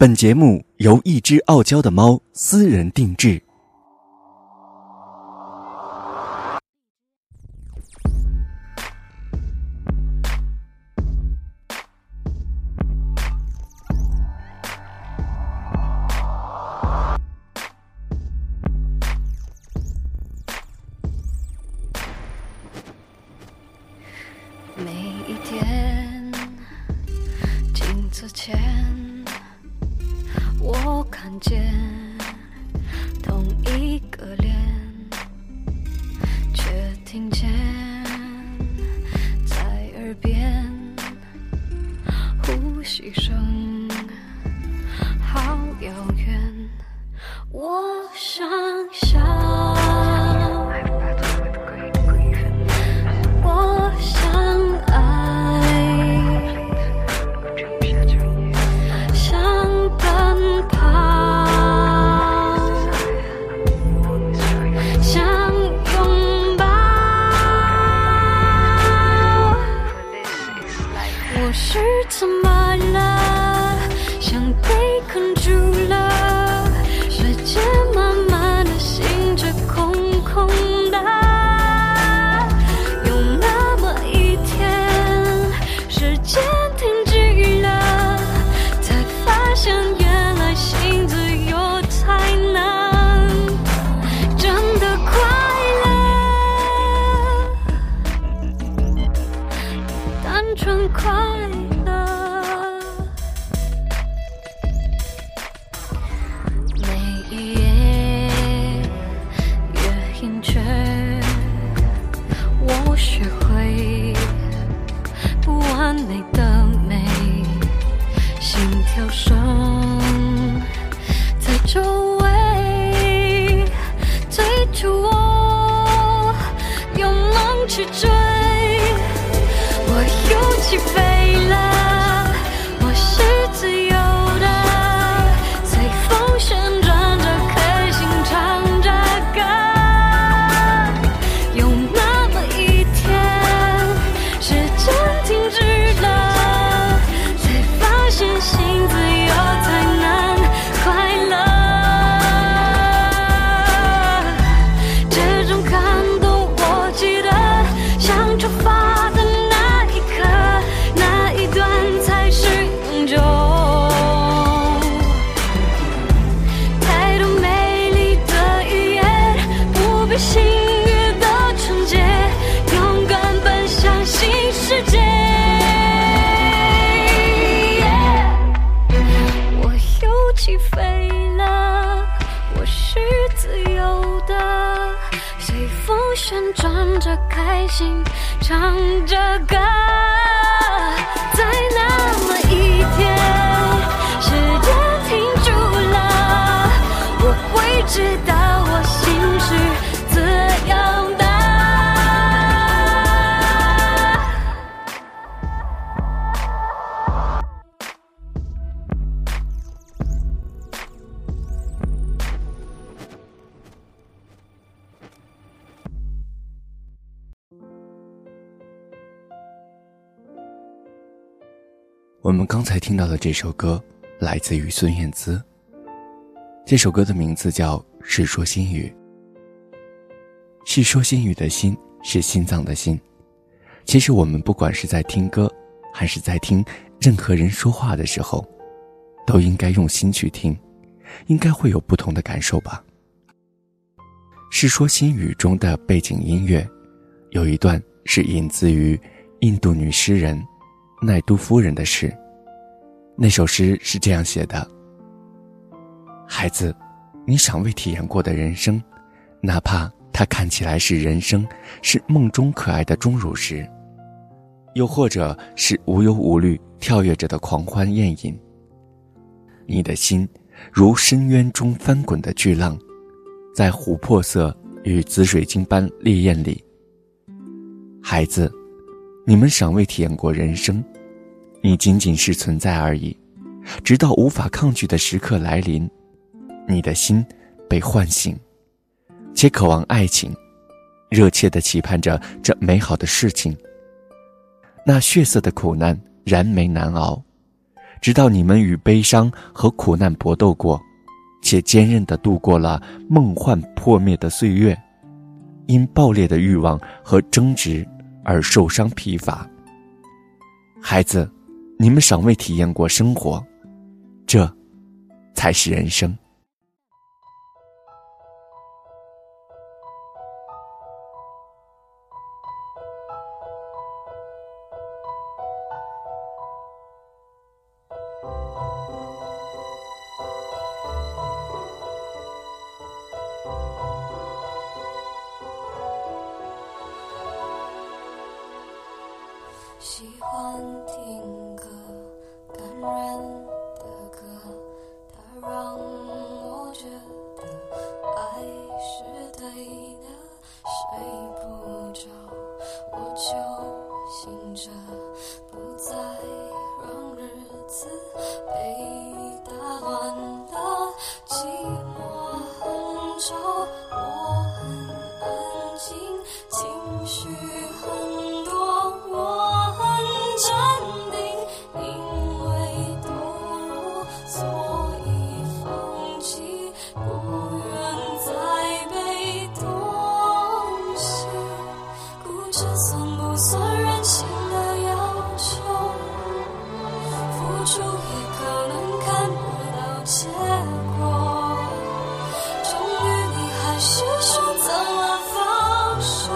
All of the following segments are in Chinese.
本节目由一只傲娇的猫私人定制。心跳声在周围催促我用梦去追。我又起飞唱着歌。在那么一天，时间停住了，我会知道我们刚才听到的这首歌来自于孙燕姿。这首歌的名字叫《世说新语》。世说新语的“心”是心脏的“心”。其实我们不管是在听歌，还是在听任何人说话的时候，都应该用心去听，应该会有不同的感受吧。《世说新语》中的背景音乐，有一段是引自于印度女诗人奈都夫人的诗。那首诗是这样写的：“孩子，你尚未体验过的人生，哪怕它看起来是人生，是梦中可爱的钟乳石，又或者是无忧无虑跳跃着的狂欢宴饮。你的心，如深渊中翻滚的巨浪，在琥珀色与紫水晶般烈焰里。孩子，你们尚未体验过人生。”你仅仅是存在而已，直到无法抗拒的时刻来临，你的心被唤醒，且渴望爱情，热切地期盼着这美好的事情。那血色的苦难燃眉难熬，直到你们与悲伤和苦难搏斗过，且坚韧地度过了梦幻破灭的岁月，因爆裂的欲望和争执而受伤疲乏。孩子，你们尚未体验过生活，这，才是人生。听着，不再让日子被是选择了放手。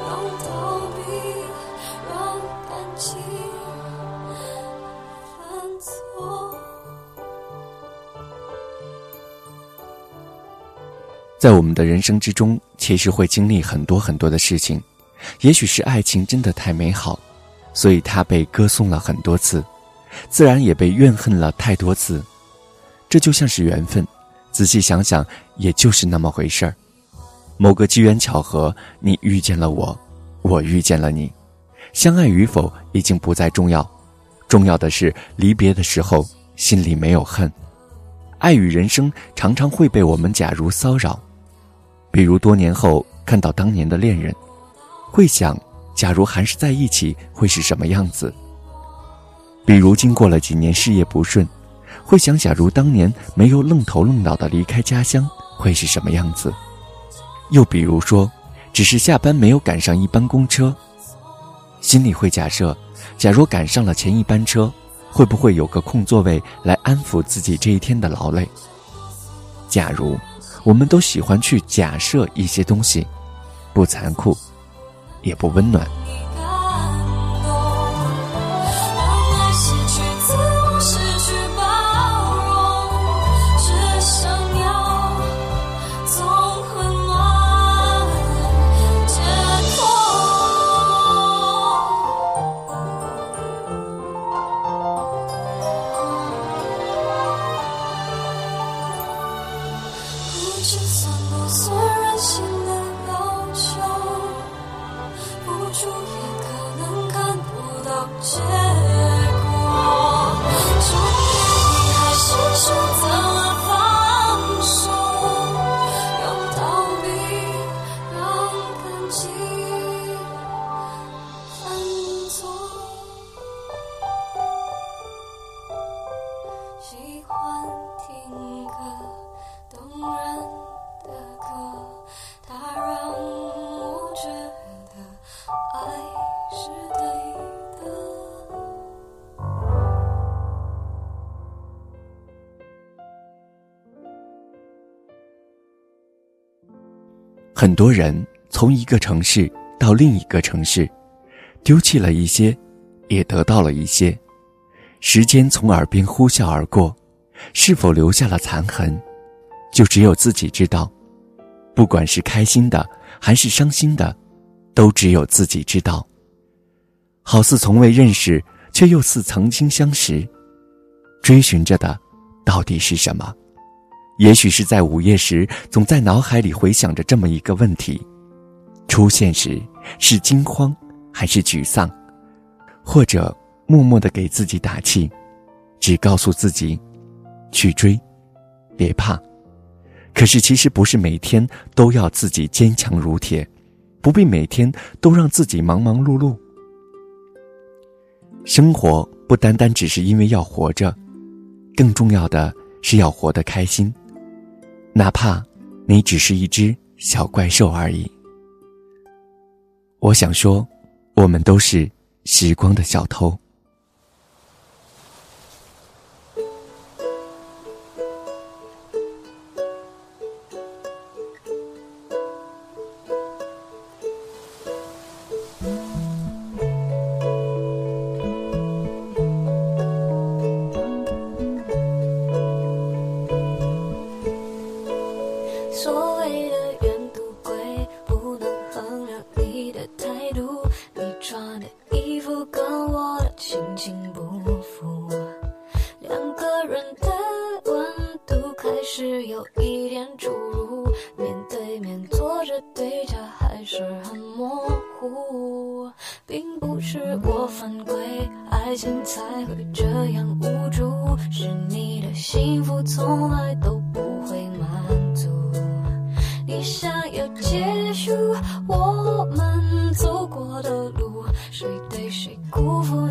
让逃避，让感情犯错。在我们的人生之中，其实会经历很多很多的事情。也许是爱情真的太美好，所以它被歌颂了很多次，自然也被怨恨了太多次。这就像是缘分，仔细想想，也就是那么回事儿。某个机缘巧合，你遇见了我，我遇见了你，相爱与否已经不再重要，重要的是离别的时候心里没有恨。爱与人生常常会被我们假如骚扰，比如多年后看到当年的恋人，会想，假如还是在一起会是什么样子；比如经过了几年事业不顺，会想，假如当年没有愣头愣脑的离开家乡会是什么样子；又比如说，只是下班没有赶上一班公车，心里会假设，假如赶上了前一班车。会不会有个空座位来安抚自己这一天的劳累？假如我们都喜欢去假设一些东西，不残酷，也不温暖。很多人从一个城市到另一个城市，丢弃了一些，也得到了一些。时间从耳边呼啸而过，是否留下了残痕，就只有自己知道。不管是开心的还是伤心的，都只有自己知道。好似从未认识，却又似曾经相识。追寻着的，到底是什么？也许是在午夜时，总在脑海里回想着这么一个问题：出现时是惊慌还是沮丧？或者默默的给自己打气，只告诉自己去追，别怕。可是其实不是每天都要自己坚强如铁，不必每天都让自己忙忙碌碌。生活不单单只是因为要活着，更重要的是要活得开心，哪怕你只是一只小怪兽而已。我想说，我们都是时光的小偷。谁对谁辜负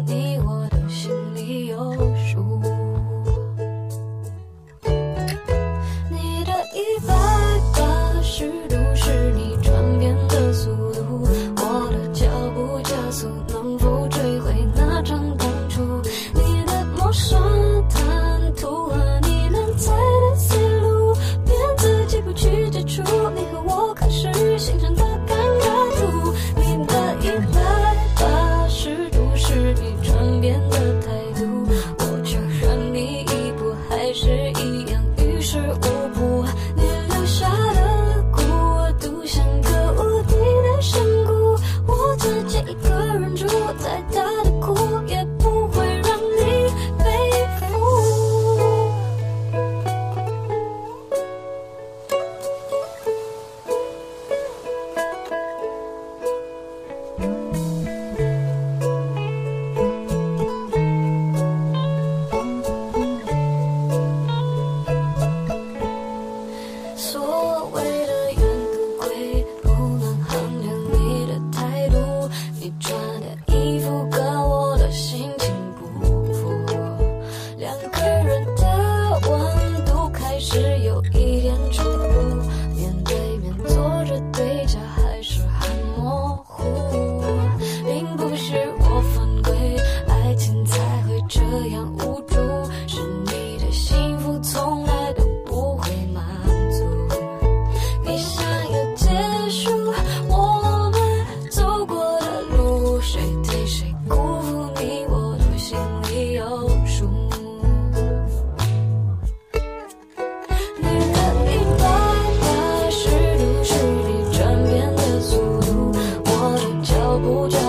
不。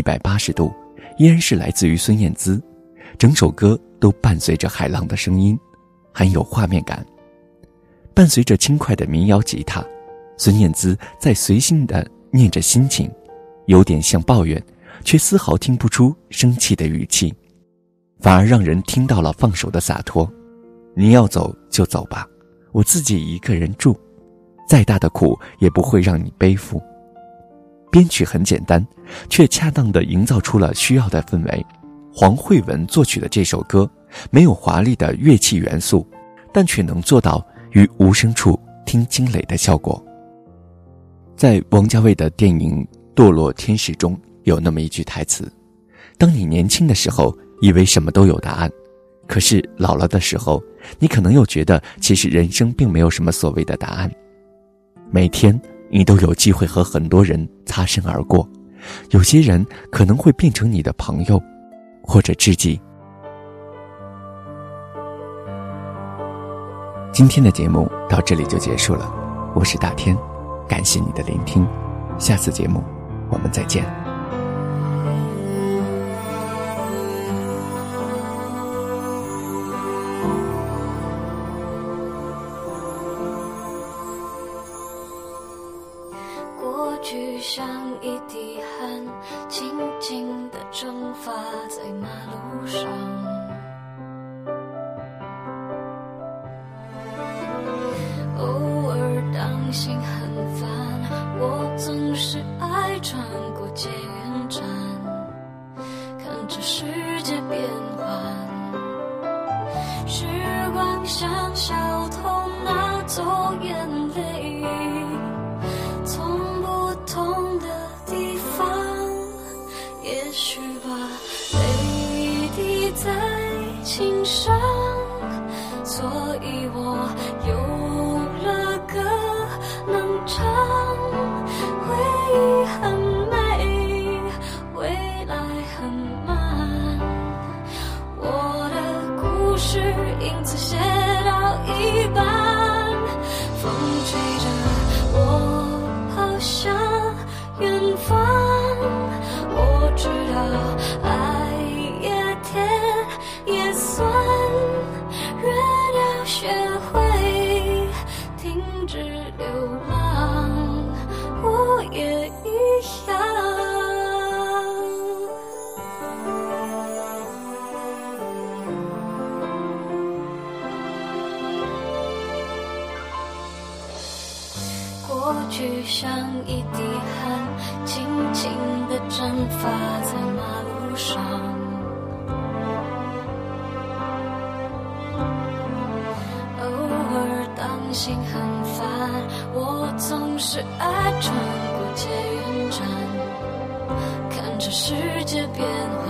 一百八十度，依然是来自于孙燕姿。整首歌都伴随着海浪的声音，很有画面感。伴随着轻快的民谣吉他，孙燕姿在随性的念着心情，有点像抱怨，却丝毫听不出生气的语气，反而让人听到了放手的洒脱。你要走就走吧，我自己一个人住，再大的苦也不会让你背负。编曲很简单，却恰当的营造出了需要的氛围。黄慧文作曲的这首歌，没有华丽的乐器元素，但却能做到于无声处听惊雷的效果。在王家卫的电影《堕落天使》中有那么一句台词：“当你年轻的时候，以为什么都有答案。”可是老了的时候，你可能又觉得其实人生并没有什么所谓的答案。每天你都有机会和很多人擦身而过，有些人可能会变成你的朋友，或者知己。今天的节目到这里就结束了，我是大天，感谢你的聆听，下次节目我们再见。说心很烦，我总是爱穿过街运站，看着世界变化。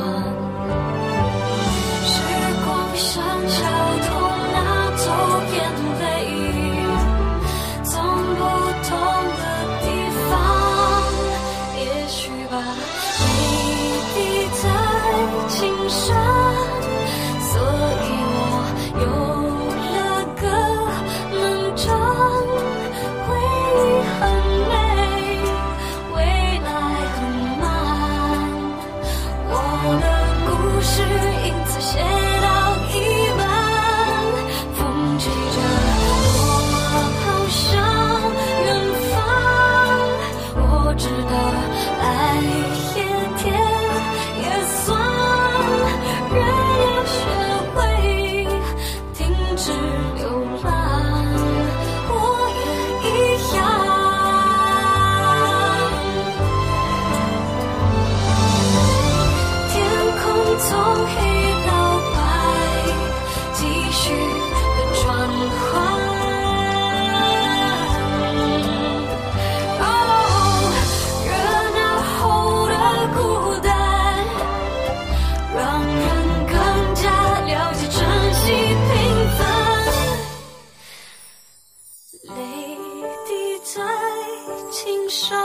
知道爱一说